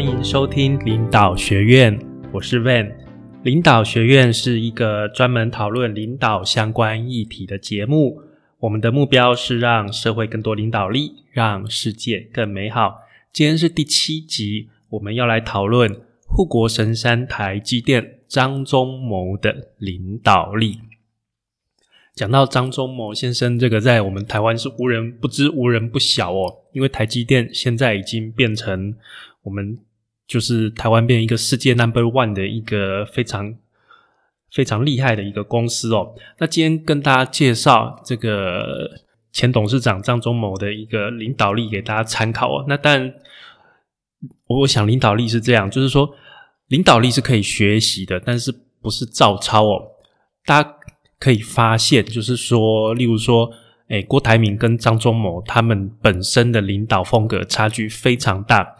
欢迎收听领导学院，我是 Van。领导学院是一个专门讨论领导相关议题的节目。我们的目标是让社会更多领导力，让世界更美好。今天是第七集，我们要来讨论护国神山台积电张忠谋的领导力。讲到张忠谋先生，这个在我们台湾是无人不知、无人不晓哦。因为台积电现在已经变成我们就是台湾变一个世界 number one 的一个非常非常厉害的一个公司哦。那今天跟大家介绍这个前董事长张忠谋的一个领导力给大家参考哦。那但我我想领导力是这样，就是说领导力是可以学习的，但是不是照抄哦。大家。可以发现，就是说，例如说，诶，郭台铭跟张忠谋他们本身的领导风格差距非常大，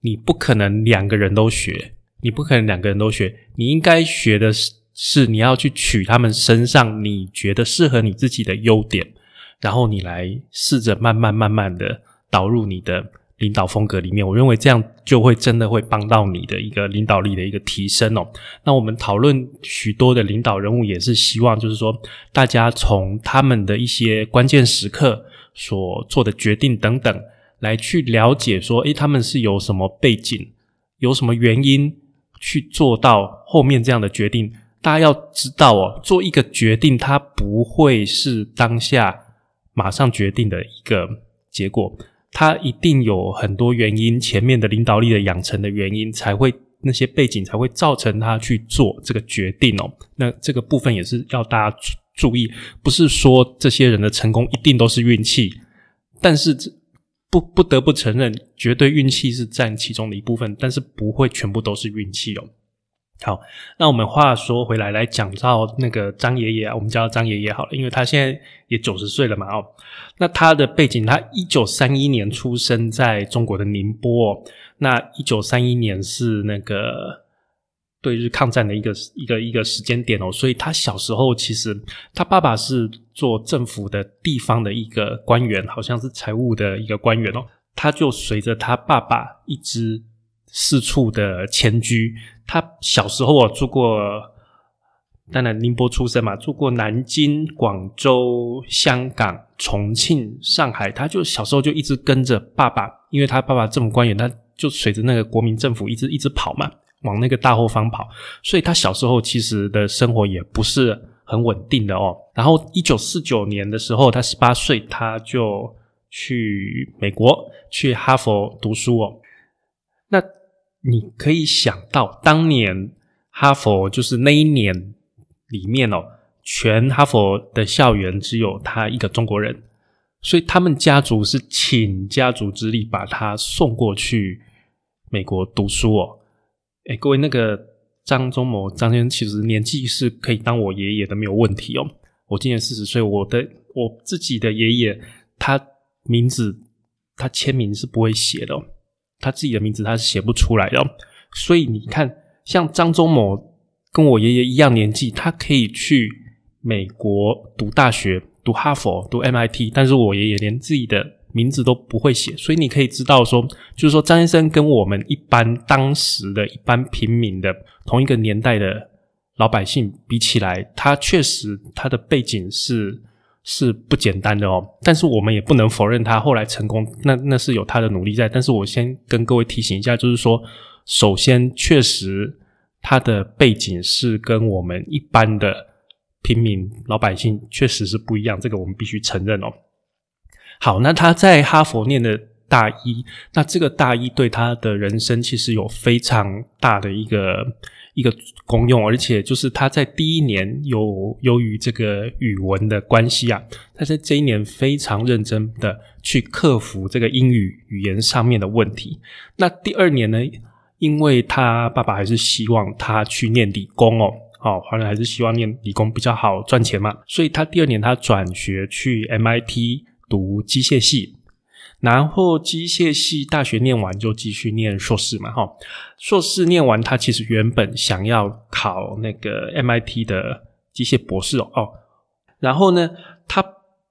你不可能两个人都学，你不可能两个人都学，你应该学的是，是你要去取他们身上你觉得适合你自己的优点，然后你来试着慢慢慢慢的导入你的。领导风格里面，我认为这样就会真的会帮到你的一个领导力的一个提升哦。那我们讨论许多的领导人物，也是希望就是说，大家从他们的一些关键时刻所做的决定等等，来去了解说，诶，他们是有什么背景，有什么原因去做到后面这样的决定。大家要知道哦，做一个决定，它不会是当下马上决定的一个结果。它一定有很多原因，前面的领导力的养成的原因，才会那些背景才会造成他去做这个决定哦。那这个部分也是要大家注意，不是说这些人的成功一定都是运气，但是不不得不承认，绝对运气是占其中的一部分，但是不会全部都是运气哦。好，那我们话说回来，来讲到那个张爷爷啊，我们叫张爷爷好了，因为他现在也九十岁了嘛哦。那他的背景，他一九三一年出生在中国的宁波，那一九三一年是那个对日抗战的一个一个一个时间点哦，所以他小时候其实他爸爸是做政府的地方的一个官员，好像是财务的一个官员哦，他就随着他爸爸一直。四处的迁居，他小时候啊住过，当然宁波出生嘛，住过南京、广州、香港、重庆、上海，他就小时候就一直跟着爸爸，因为他爸爸政府官员，他就随着那个国民政府一直一直跑嘛，往那个大后方跑，所以他小时候其实的生活也不是很稳定的哦。然后一九四九年的时候，他十八岁，他就去美国去哈佛读书哦，那。你可以想到，当年哈佛就是那一年里面哦，全哈佛的校园只有他一个中国人，所以他们家族是倾家族之力把他送过去美国读书哦。哎，各位，那个张忠谋张先生其实年纪是可以当我爷爷的，没有问题哦。我今年四十岁，我的我自己的爷爷，他名字他签名是不会写的。哦他自己的名字他是写不出来的，所以你看，像张忠谋跟我爷爷一样年纪，他可以去美国读大学，读哈佛，读 MIT，但是我爷爷连自己的名字都不会写，所以你可以知道说，就是说张先生跟我们一般当时的一般平民的同一个年代的老百姓比起来，他确实他的背景是。是不简单的哦，但是我们也不能否认他后来成功，那那是有他的努力在。但是我先跟各位提醒一下，就是说，首先确实他的背景是跟我们一般的平民老百姓确实是不一样，这个我们必须承认哦。好，那他在哈佛念的大一，那这个大一对他的人生其实有非常大的一个。一个功用，而且就是他在第一年有由于这个语文的关系啊，他在这一年非常认真的去克服这个英语语言上面的问题。那第二年呢，因为他爸爸还是希望他去念理工哦，哦，反正还是希望念理工比较好赚钱嘛，所以他第二年他转学去 MIT 读机械系。然后机械系大学念完就继续念硕士嘛，哈，硕士念完他其实原本想要考那个 MIT 的机械博士哦，哦，然后呢，他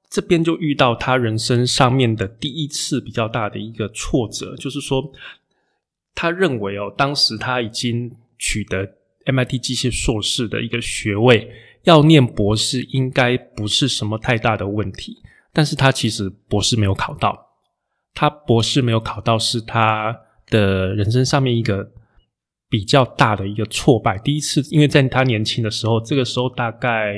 这边就遇到他人生上面的第一次比较大的一个挫折，就是说他认为哦，当时他已经取得 MIT 机械硕士的一个学位，要念博士应该不是什么太大的问题。但是他其实博士没有考到，他博士没有考到是他的人生上面一个比较大的一个挫败。第一次，因为在他年轻的时候，这个时候大概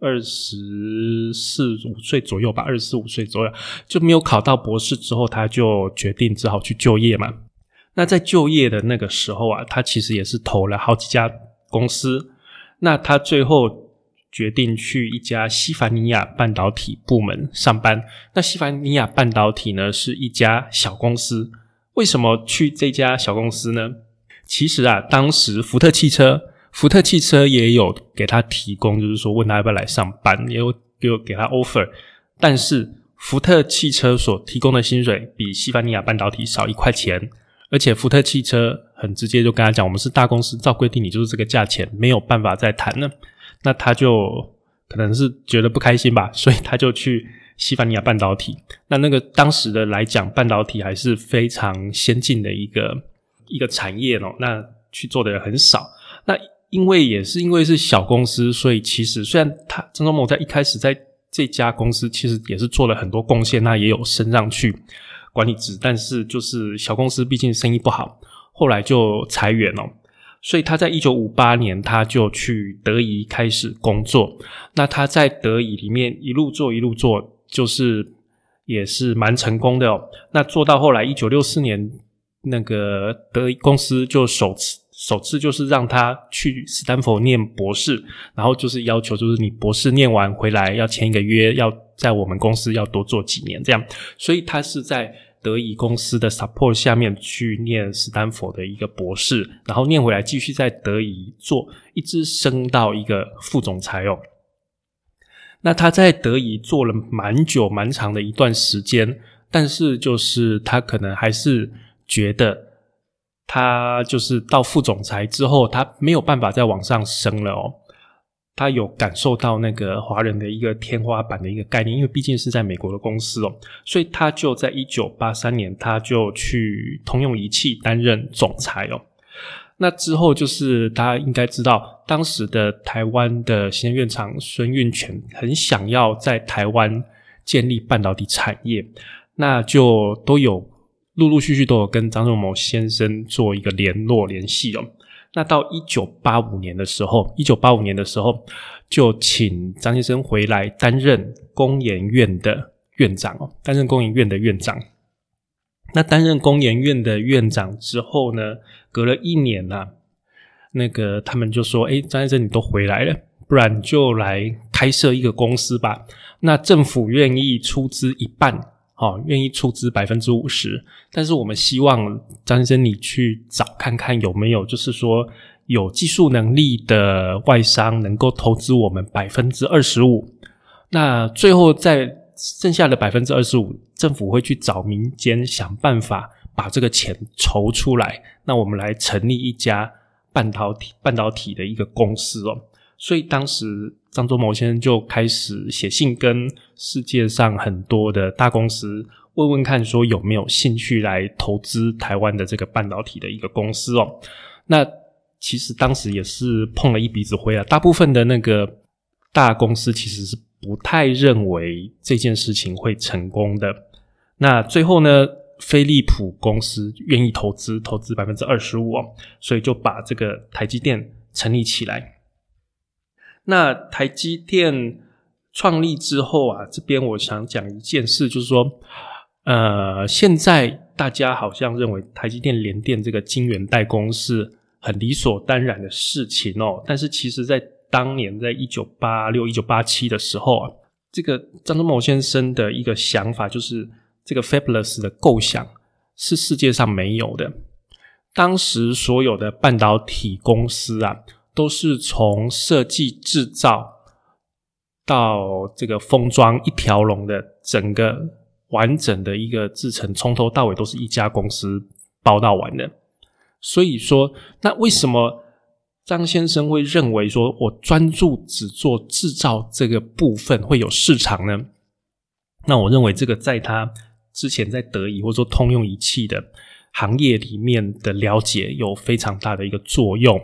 二十四五岁左右吧，二十四五岁左右就没有考到博士之后，他就决定只好去就业嘛。那在就业的那个时候啊，他其实也是投了好几家公司。那他最后决定去一家西凡尼亚半导体部门上班。那西凡尼亚半导体呢，是一家小公司。为什么去这家小公司呢？其实啊，当时福特汽车，福特汽车也有给他提供，就是说问他要不要来上班，也有给给他 offer。但是福特汽车所提供的薪水比西凡尼亚半导体少一块钱。而且福特汽车很直接就跟他讲，我们是大公司，照规定你就是这个价钱，没有办法再谈了。那他就可能是觉得不开心吧，所以他就去西凡尼亚半导体。那那个当时的来讲，半导体还是非常先进的一个一个产业哦。那去做的人很少。那因为也是因为是小公司，所以其实虽然他张忠谋在一开始在这家公司其实也是做了很多贡献，那也有升上去。管理职，但是就是小公司，毕竟生意不好，后来就裁员了。所以他在一九五八年，他就去德仪开始工作。那他在德仪里面一路做一路做，就是也是蛮成功的哦。那做到后来一九六四年，那个德公司就首次首次就是让他去斯坦福念博士，然后就是要求就是你博士念完回来要签一个约，要在我们公司要多做几年这样。所以他是在。德仪公司的 support 下面去念斯坦福的一个博士，然后念回来继续在德仪做，一直升到一个副总裁哦。那他在德仪做了蛮久蛮长的一段时间，但是就是他可能还是觉得他就是到副总裁之后，他没有办法再往上升了哦。他有感受到那个华人的一个天花板的一个概念，因为毕竟是在美国的公司哦，所以他就在一九八三年，他就去通用仪器担任总裁哦。那之后就是大家应该知道，当时的台湾的行政院长孙运全很想要在台湾建立半导体产业，那就都有陆陆续续都有跟张仲谋先生做一个联络联系哦。那到一九八五年的时候，一九八五年的时候，就请张先生回来担任工研院的院长哦，担任工研院的院长。那担任工研院的院长之后呢，隔了一年呐，那个他们就说：“哎，张先生你都回来了，不然就来开设一个公司吧。”那政府愿意出资一半。好，愿意出资百分之五十，但是我们希望张先生你去找看看有没有，就是说有技术能力的外商能够投资我们百分之二十五。那最后在剩下的百分之二十五，政府会去找民间想办法把这个钱筹出来。那我们来成立一家半导体半导体的一个公司哦。所以当时张忠谋先生就开始写信跟世界上很多的大公司问问看，说有没有兴趣来投资台湾的这个半导体的一个公司哦。那其实当时也是碰了一鼻子灰啊，大部分的那个大公司其实是不太认为这件事情会成功的。那最后呢，飞利浦公司愿意投资，投资百分之二十五哦，所以就把这个台积电成立起来。那台积电创立之后啊，这边我想讲一件事，就是说，呃，现在大家好像认为台积电联电这个晶圆代工是很理所当然的事情哦。但是其实，在当年，在一九八六、一九八七的时候啊，这个张忠谋先生的一个想法，就是这个 Fabulous 的构想是世界上没有的。当时所有的半导体公司啊。都是从设计制造到这个封装一条龙的整个完整的一个制程，从头到尾都是一家公司包到完的。所以说，那为什么张先生会认为说我专注只做制造这个部分会有市场呢？那我认为这个在他之前在德仪或者说通用仪器的行业里面的了解有非常大的一个作用。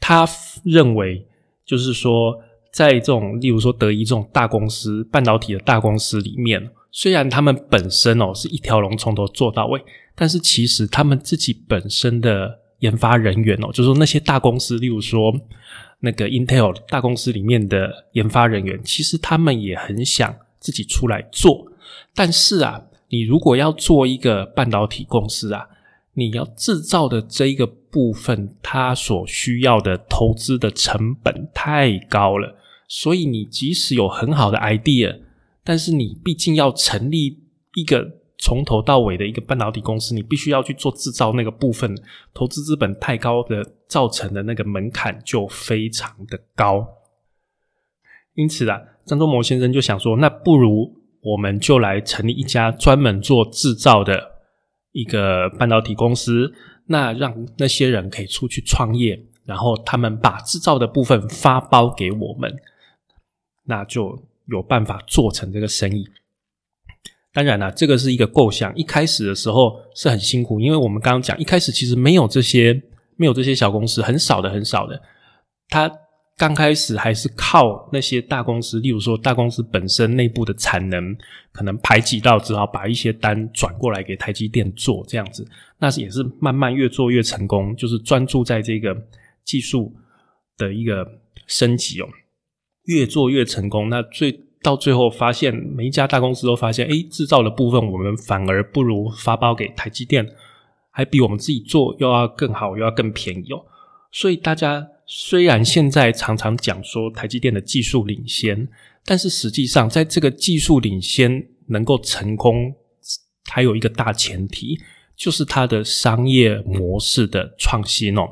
他认为，就是说，在这种例如说德仪这种大公司、半导体的大公司里面，虽然他们本身哦是一条龙从头做到位，但是其实他们自己本身的研发人员哦，就是说那些大公司，例如说那个 Intel 大公司里面的研发人员，其实他们也很想自己出来做，但是啊，你如果要做一个半导体公司啊。你要制造的这一个部分，它所需要的投资的成本太高了，所以你即使有很好的 idea，但是你毕竟要成立一个从头到尾的一个半导体公司，你必须要去做制造那个部分，投资资本太高的造成的那个门槛就非常的高。因此啊，张忠谋先生就想说，那不如我们就来成立一家专门做制造的。一个半导体公司，那让那些人可以出去创业，然后他们把制造的部分发包给我们，那就有办法做成这个生意。当然了，这个是一个构想，一开始的时候是很辛苦，因为我们刚刚讲，一开始其实没有这些，没有这些小公司，很少的，很少的，他。刚开始还是靠那些大公司，例如说大公司本身内部的产能可能排挤到，只好把一些单转过来给台积电做这样子。那是也是慢慢越做越成功，就是专注在这个技术的一个升级哦，越做越成功。那最到最后发现，每一家大公司都发现，哎，制造的部分我们反而不如发包给台积电，还比我们自己做又要更好，又要更便宜哦。所以大家。虽然现在常常讲说台积电的技术领先，但是实际上在这个技术领先能够成功，还有一个大前提，就是它的商业模式的创新哦。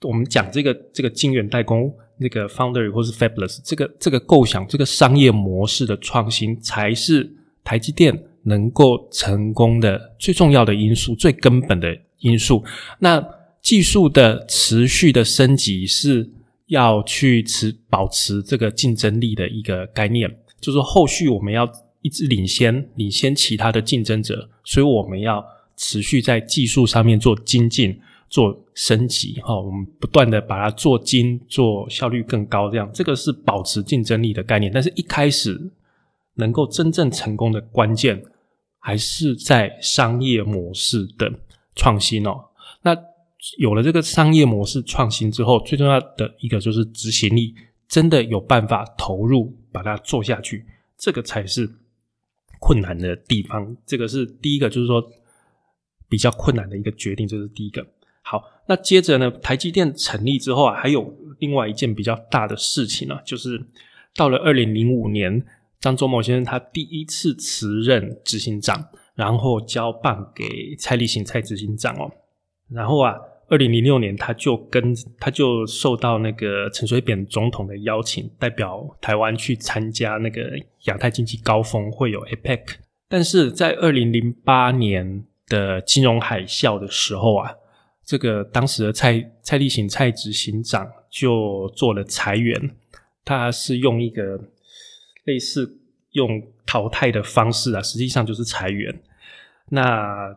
我们讲这个这个晶圆代工那个 Foundry 或是 fabulous，这个这个构想，这个商业模式的创新，才是台积电能够成功的最重要的因素，最根本的因素。那技术的持续的升级是要去持保持这个竞争力的一个概念，就是后续我们要一直领先，领先其他的竞争者，所以我们要持续在技术上面做精进、做升级，哈，我们不断的把它做精、做效率更高，这样这个是保持竞争力的概念。但是一开始能够真正成功的关键，还是在商业模式的创新哦。那有了这个商业模式创新之后，最重要的一个就是执行力，真的有办法投入把它做下去，这个才是困难的地方。这个是第一个，就是说比较困难的一个决定，这是第一个。好，那接着呢，台积电成立之后啊，还有另外一件比较大的事情呢，就是到了二零零五年，张忠谋先生他第一次辞任执行长，然后交棒给蔡立行蔡执行长哦，然后啊。二零零六年，他就跟他就受到那个陈水扁总统的邀请，代表台湾去参加那个亚太经济高峰会，有 APEC。但是在二零零八年的金融海啸的时候啊，这个当时的蔡蔡立行蔡执行长就做了裁员，他是用一个类似用淘汰的方式啊，实际上就是裁员。那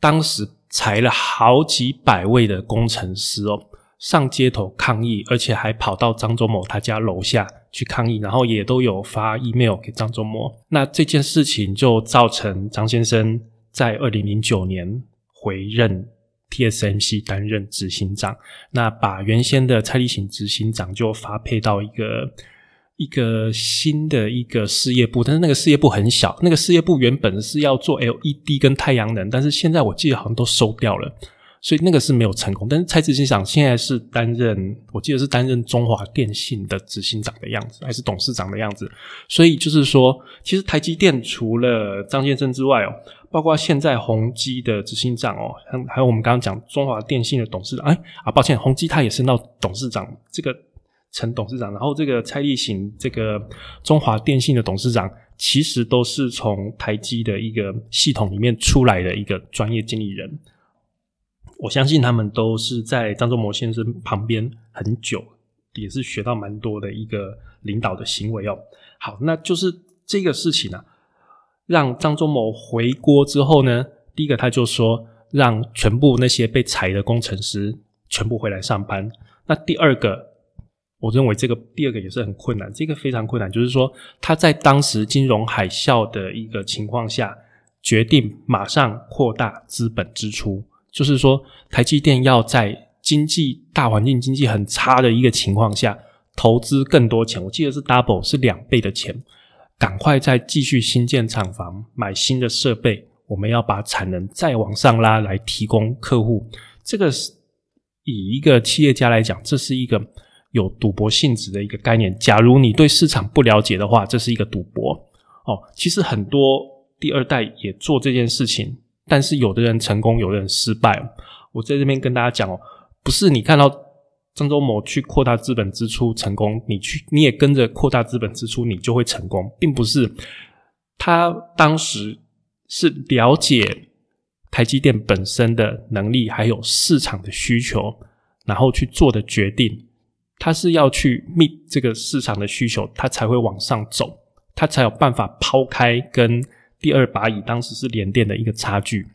当时。裁了好几百位的工程师哦，上街头抗议，而且还跑到张忠谋他家楼下去抗议，然后也都有发 email 给张忠谋。那这件事情就造成张先生在二零零九年回任 TSMC 担任执行长，那把原先的蔡立行执行长就发配到一个。一个新的一个事业部，但是那个事业部很小。那个事业部原本是要做 LED 跟太阳能，但是现在我记得好像都收掉了，所以那个是没有成功。但是蔡执行长现在是担任，我记得是担任中华电信的执行长的样子，还是董事长的样子。所以就是说，其实台积电除了张先生之外哦，包括现在宏基的执行长哦，还有我们刚刚讲中华电信的董事长，哎啊，抱歉，宏基他也升到董事长这个。陈董事长，然后这个蔡立行，这个中华电信的董事长，其实都是从台积的一个系统里面出来的一个专业经理人。我相信他们都是在张忠谋先生旁边很久，也是学到蛮多的一个领导的行为哦。好，那就是这个事情啊，让张忠谋回国之后呢，第一个他就说，让全部那些被裁的工程师全部回来上班。那第二个，我认为这个第二个也是很困难，这个非常困难，就是说他在当时金融海啸的一个情况下，决定马上扩大资本支出，就是说台积电要在经济大环境经济很差的一个情况下，投资更多钱，我记得是 double 是两倍的钱。赶快再继续新建厂房，买新的设备，我们要把产能再往上拉，来提供客户。这个是以一个企业家来讲，这是一个有赌博性质的一个概念。假如你对市场不了解的话，这是一个赌博哦。其实很多第二代也做这件事情，但是有的人成功，有的人失败。我在这边跟大家讲哦，不是你看到。张忠谋去扩大资本支出成功，你去你也跟着扩大资本支出，你就会成功，并不是他当时是了解台积电本身的能力，还有市场的需求，然后去做的决定。他是要去 meet 这个市场的需求，他才会往上走，他才有办法抛开跟第二把椅当时是连电的一个差距。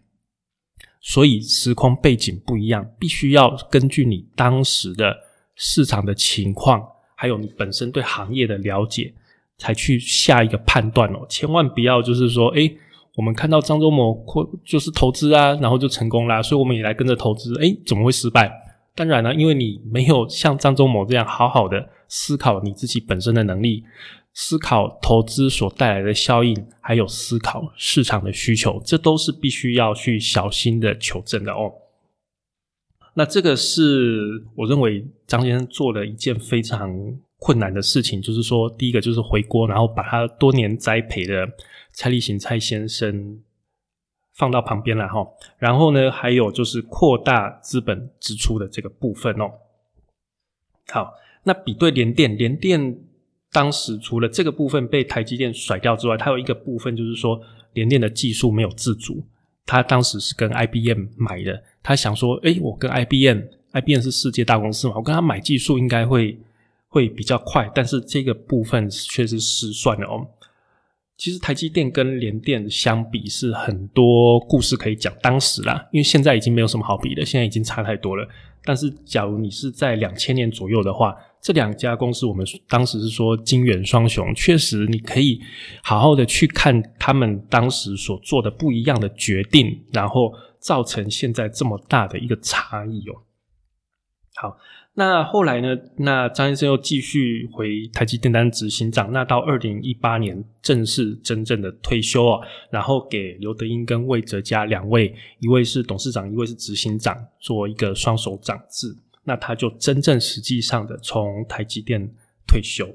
所以时空背景不一样，必须要根据你当时的市场的情况，还有你本身对行业的了解，才去下一个判断哦。千万不要就是说，诶，我们看到张忠谋扩就是投资啊，然后就成功啦，所以我们也来跟着投资。诶，怎么会失败？当然了，因为你没有像张忠谋这样好好的思考你自己本身的能力。思考投资所带来的效应，还有思考市场的需求，这都是必须要去小心的求证的哦。那这个是我认为张先生做了一件非常困难的事情，就是说，第一个就是回锅，然后把他多年栽培的蔡立行蔡先生放到旁边来哈。然后呢，还有就是扩大资本支出的这个部分哦。好，那比对联电，联电。当时除了这个部分被台积电甩掉之外，它有一个部分就是说联电的技术没有自主。他当时是跟 IBM 买的，他想说：“诶，我跟 IBM，IBM 是世界大公司嘛，我跟他买技术应该会会比较快。”但是这个部分却是失算了哦。其实台积电跟联电相比是很多故事可以讲，当时啦，因为现在已经没有什么好比的，现在已经差太多了。但是假如你是在两千年左右的话，这两家公司，我们当时是说金元双雄，确实你可以好好的去看他们当时所做的不一样的决定，然后造成现在这么大的一个差异哦。好。那后来呢？那张先生又继续回台积电当执行长。那到二零一八年正式真正的退休啊，然后给刘德英跟魏哲家两位，一位是董事长，一位是执行长，做一个双手掌制。那他就真正实际上的从台积电退休。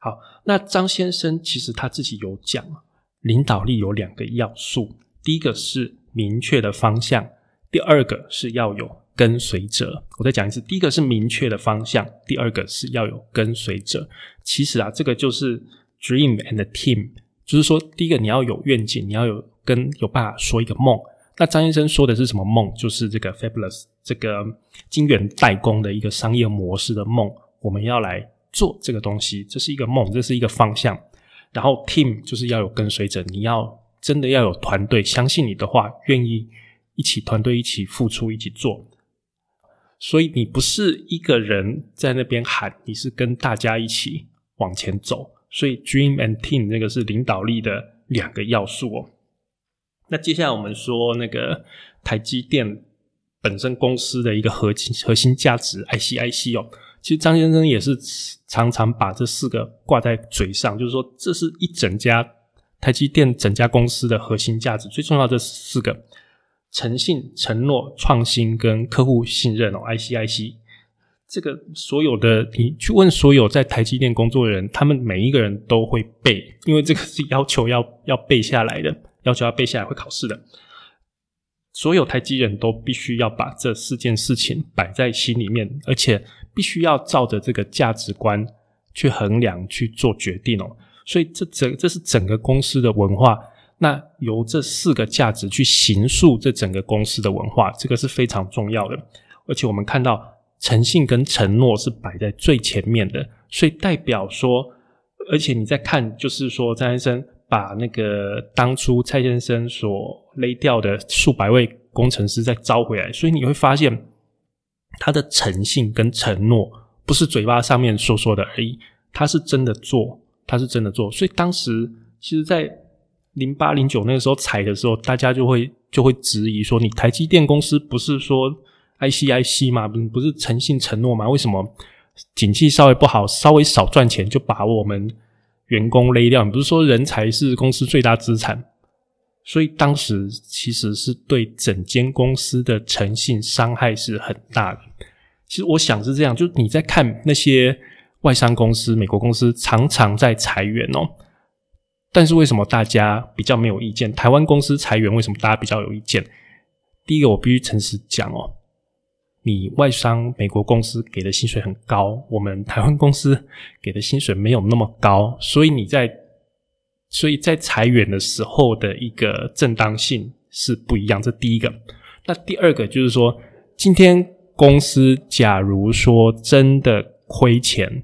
好，那张先生其实他自己有讲，领导力有两个要素，第一个是明确的方向，第二个是要有。跟随者，我再讲一次，第一个是明确的方向，第二个是要有跟随者。其实啊，这个就是 dream and team，就是说，第一个你要有愿景，你要有跟有办法说一个梦。那张先生说的是什么梦？就是这个 fabulous 这个晶圆代工的一个商业模式的梦。我们要来做这个东西，这是一个梦，这是一个方向。然后 team 就是要有跟随者，你要真的要有团队，相信你的话，愿意一起团队一起付出，一起做。所以你不是一个人在那边喊，你是跟大家一起往前走。所以 dream and team 那个是领导力的两个要素哦。那接下来我们说那个台积电本身公司的一个核心核心价值 IC IC 哦。其实张先生也是常常把这四个挂在嘴上，就是说这是一整家台积电整家公司的核心价值，最重要这四个。诚信、承诺、创新跟客户信任哦，ICIC 这个所有的你去问所有在台积电工作的人，他们每一个人都会背，因为这个是要求要要背下来的，要求要背下来会考试的。所有台积人都必须要把这四件事情摆在心里面，而且必须要照着这个价值观去衡量去做决定哦。所以这整这是整个公司的文化。那由这四个价值去形塑这整个公司的文化，这个是非常重要的。而且我们看到诚信跟承诺是摆在最前面的，所以代表说，而且你在看，就是说张先生把那个当初蔡先生所勒掉的数百位工程师再招回来，所以你会发现他的诚信跟承诺不是嘴巴上面说说的而已，他是真的做，他是真的做。所以当时其实，在零八零九那个时候裁的时候，大家就会就会质疑说，你台积电公司不是说 IC IC 吗？不不是诚信承诺吗？为什么景气稍微不好，稍微少赚钱就把我们员工勒掉？你不是说人才是公司最大资产？所以当时其实是对整间公司的诚信伤害是很大的。其实我想是这样，就是你在看那些外商公司、美国公司常常在裁员哦，但是为什么大家比较没有意见？台湾公司裁员为什么大家比较有意见？第一个，我必须诚实讲哦，你外商美国公司给的薪水很高，我们台湾公司给的薪水没有那么高，所以你在。所以在裁员的时候的一个正当性是不一样，这第一个。那第二个就是说，今天公司假如说真的亏钱，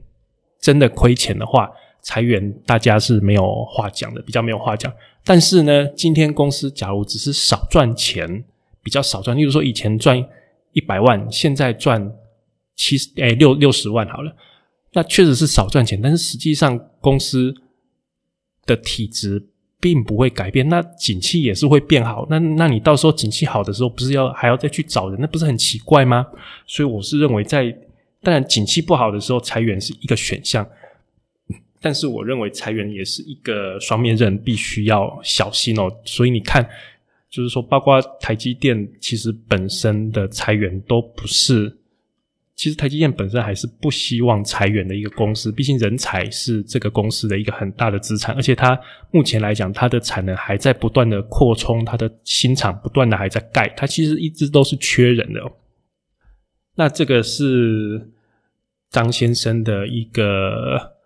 真的亏钱的话，裁员大家是没有话讲的，比较没有话讲。但是呢，今天公司假如只是少赚钱，比较少赚，例如说以前赚一百万，现在赚七十哎六六十万好了，那确实是少赚钱，但是实际上公司。的体质并不会改变，那景气也是会变好。那那你到时候景气好的时候，不是要还要再去找人？那不是很奇怪吗？所以我是认为，在当然景气不好的时候裁员是一个选项，但是我认为裁员也是一个双面刃，必须要小心哦。所以你看，就是说，包括台积电，其实本身的裁员都不是。其实台积电本身还是不希望裁员的一个公司，毕竟人才是这个公司的一个很大的资产，而且它目前来讲，它的产能还在不断的扩充，它的新厂不断的还在盖，它其实一直都是缺人的。那这个是张先生的一个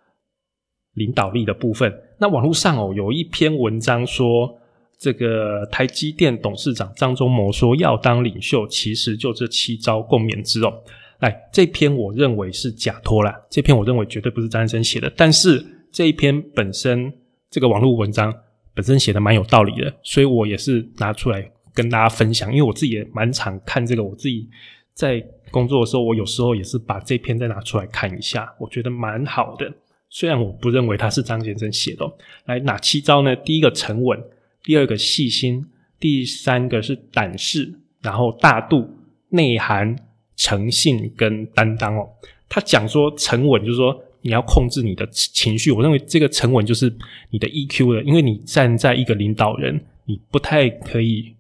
领导力的部分。那网络上哦有一篇文章说，这个台积电董事长张忠谋说要当领袖，其实就这七招共勉之哦。哎，这篇我认为是假托啦，这篇我认为绝对不是张先生写的。但是这一篇本身这个网络文章本身写的蛮有道理的，所以我也是拿出来跟大家分享。因为我自己也蛮常看这个，我自己在工作的时候，我有时候也是把这篇再拿出来看一下，我觉得蛮好的。虽然我不认为他是张先生写的。来，哪七招呢？第一个沉稳，第二个细心，第三个是胆识，然后大度、内涵。诚信跟担当哦，他讲说沉稳，就是说你要控制你的情绪。我认为这个沉稳就是你的 EQ 了，因为你站在一个领导人，你不太可以，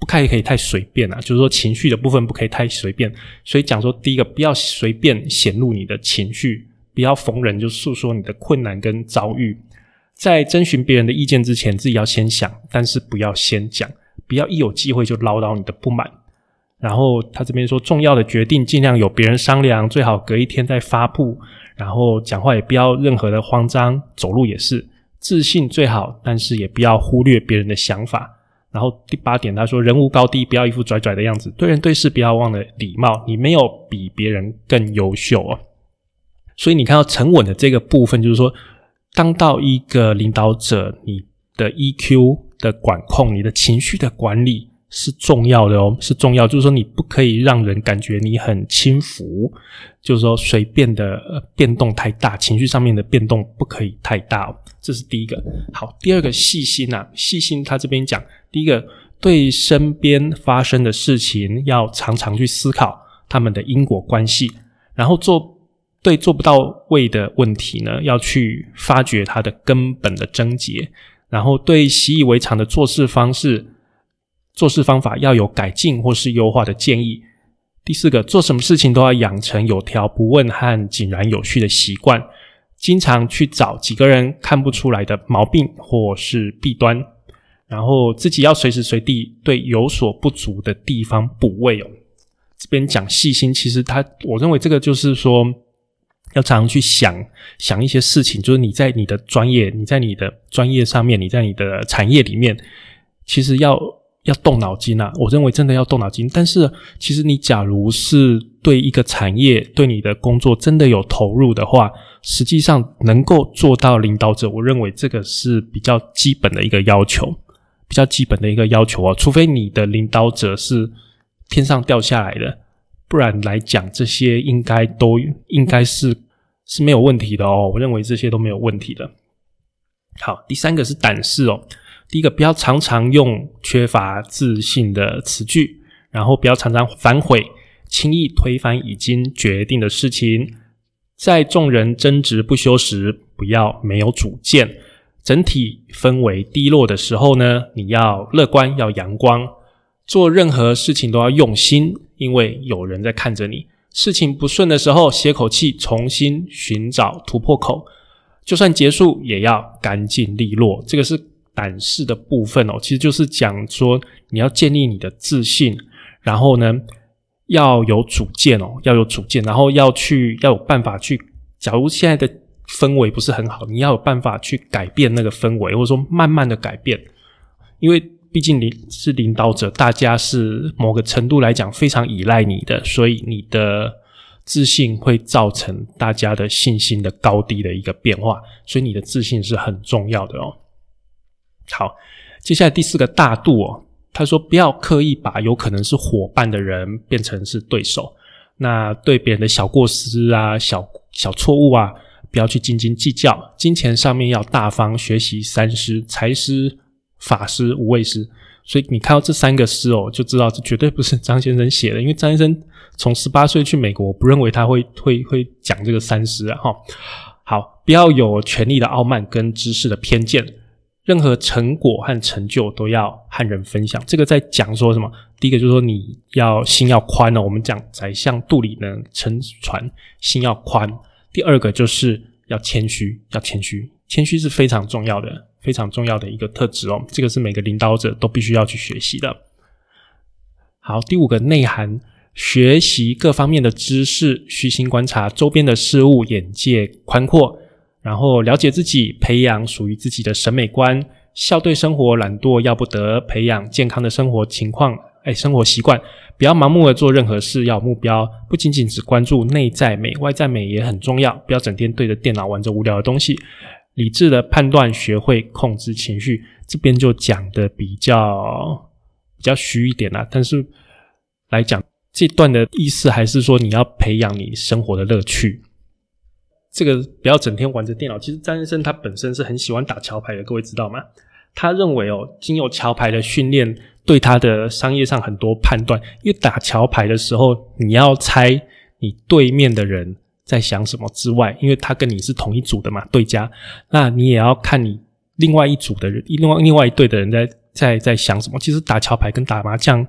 不太可以太随便啊。就是说情绪的部分不可以太随便。所以讲说第一个，不要随便显露你的情绪，不要逢人就诉说你的困难跟遭遇。在征询别人的意见之前，自己要先想，但是不要先讲，不要一有机会就唠叨你的不满。然后他这边说，重要的决定尽量有别人商量，最好隔一天再发布。然后讲话也不要任何的慌张，走路也是自信最好，但是也不要忽略别人的想法。然后第八点，他说人无高低，不要一副拽拽的样子，对人对事不要忘了礼貌。你没有比别人更优秀哦。所以你看到沉稳的这个部分，就是说，当到一个领导者，你的 EQ 的管控，你的情绪的管理。是重要的哦，是重要，就是说你不可以让人感觉你很轻浮，就是说随便的变动太大，情绪上面的变动不可以太大哦，这是第一个。好，第二个细心呐，细心他这边讲，第一个对身边发生的事情要常常去思考他们的因果关系，然后做对做不到位的问题呢，要去发掘它的根本的症结，然后对习以为常的做事方式。做事方法要有改进或是优化的建议。第四个，做什么事情都要养成有条不紊和井然有序的习惯，经常去找几个人看不出来的毛病或是弊端，然后自己要随时随地对有所不足的地方补位哦。这边讲细心，其实他我认为这个就是说，要常常去想想一些事情，就是你在你的专业，你在你的专业上面，你在你的产业里面，其实要。要动脑筋啊！我认为真的要动脑筋。但是，其实你假如是对一个产业、对你的工作真的有投入的话，实际上能够做到领导者，我认为这个是比较基本的一个要求。比较基本的一个要求哦。除非你的领导者是天上掉下来的，不然来讲，这些应该都应该是是没有问题的哦。我认为这些都没有问题的。好，第三个是胆识哦。第一个，不要常常用缺乏自信的词句，然后不要常常反悔，轻易推翻已经决定的事情。在众人争执不休时，不要没有主见。整体氛围低落的时候呢，你要乐观，要阳光。做任何事情都要用心，因为有人在看着你。事情不顺的时候，歇口气，重新寻找突破口。就算结束，也要干净利落。这个是胆识的部分哦，其实就是讲说你要建立你的自信，然后呢要有主见哦，要有主见，然后要去要有办法去。假如现在的氛围不是很好，你要有办法去改变那个氛围，或者说慢慢的改变，因为毕竟你是领导者，大家是某个程度来讲非常依赖你的，所以你的。自信会造成大家的信心的高低的一个变化，所以你的自信是很重要的哦。好，接下来第四个大度哦，他说不要刻意把有可能是伙伴的人变成是对手，那对别人的小过失啊、小小错误啊，不要去斤斤计较。金钱上面要大方，学习三思：财师、法师、无畏师。所以你看到这三个诗哦，就知道这绝对不是张先生写的，因为张先生从十八岁去美国，我不认为他会会会讲这个三诗啊。哈，好，不要有权力的傲慢跟知识的偏见，任何成果和成就都要和人分享。这个在讲说什么？第一个就是说你要心要宽哦，我们讲宰相肚里能撑船，心要宽。第二个就是要谦虚，要谦虚，谦虚是非常重要的。非常重要的一个特质哦，这个是每个领导者都必须要去学习的。好，第五个内涵，学习各方面的知识，虚心观察周边的事物，眼界宽阔，然后了解自己，培养属于自己的审美观，笑对生活，懒惰要不得，培养健康的生活情况，哎，生活习惯，不要盲目的做任何事，要有目标，不仅仅只关注内在美，外在美也很重要，不要整天对着电脑玩着无聊的东西。理智的判断，学会控制情绪，这边就讲的比较比较虚一点啦。但是来讲这段的意思，还是说你要培养你生活的乐趣。这个不要整天玩着电脑。其实张先生他本身是很喜欢打桥牌的，各位知道吗？他认为哦，经由桥牌的训练，对他的商业上很多判断，因为打桥牌的时候，你要猜你对面的人。在想什么之外，因为他跟你是同一组的嘛，对家，那你也要看你另外一组的人，另外另外一队的人在在在想什么。其实打桥牌跟打麻将，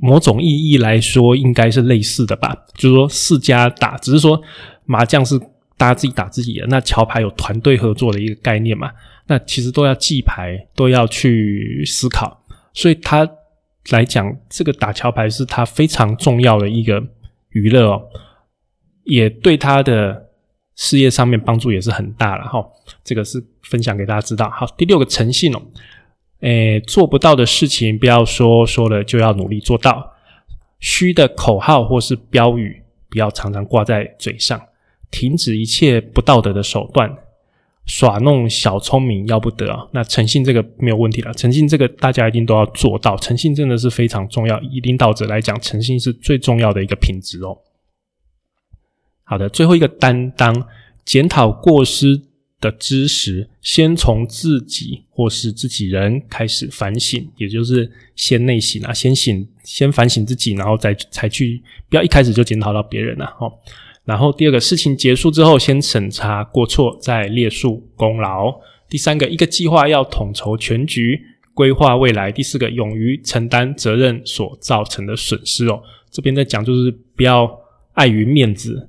某种意义来说应该是类似的吧，就是说四家打，只是说麻将是大家自己打自己的，那桥牌有团队合作的一个概念嘛，那其实都要记牌，都要去思考，所以他来讲，这个打桥牌是他非常重要的一个娱乐哦。也对他的事业上面帮助也是很大了哈，这个是分享给大家知道。好，第六个诚信哦，诶，做不到的事情不要说，说了就要努力做到。虚的口号或是标语不要常常挂在嘴上，停止一切不道德的手段，耍弄小聪明要不得啊。那诚信这个没有问题了，诚信这个大家一定都要做到，诚信真的是非常重要。以领导者来讲，诚信是最重要的一个品质哦。好的，最后一个担当，检讨过失的知识，先从自己或是自己人开始反省，也就是先内省啊，先醒，先反省自己，然后再才去，不要一开始就检讨到别人了哦。然后第二个事情结束之后，先审查过错，再列述功劳。第三个，一个计划要统筹全局，规划未来。第四个，勇于承担责任所造成的损失哦。这边在讲就是不要碍于面子。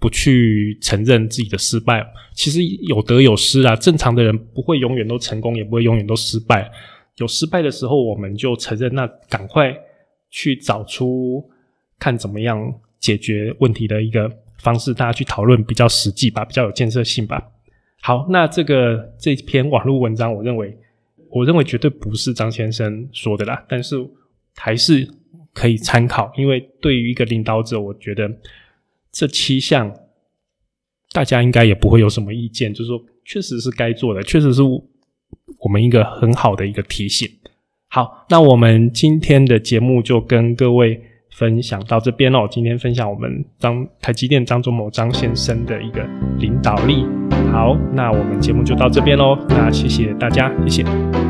不去承认自己的失败，其实有得有失啊。正常的人不会永远都成功，也不会永远都失败。有失败的时候，我们就承认，那赶快去找出看怎么样解决问题的一个方式，大家去讨论比较实际吧，比较有建设性吧。好，那这个这篇网络文章，我认为，我认为绝对不是张先生说的啦，但是还是可以参考，因为对于一个领导者，我觉得。这七项，大家应该也不会有什么意见，就是说，确实是该做的，确实是我们一个很好的一个提醒。好，那我们今天的节目就跟各位分享到这边哦。今天分享我们张台积电张忠谋张先生的一个领导力。好，那我们节目就到这边喽。那谢谢大家，谢谢。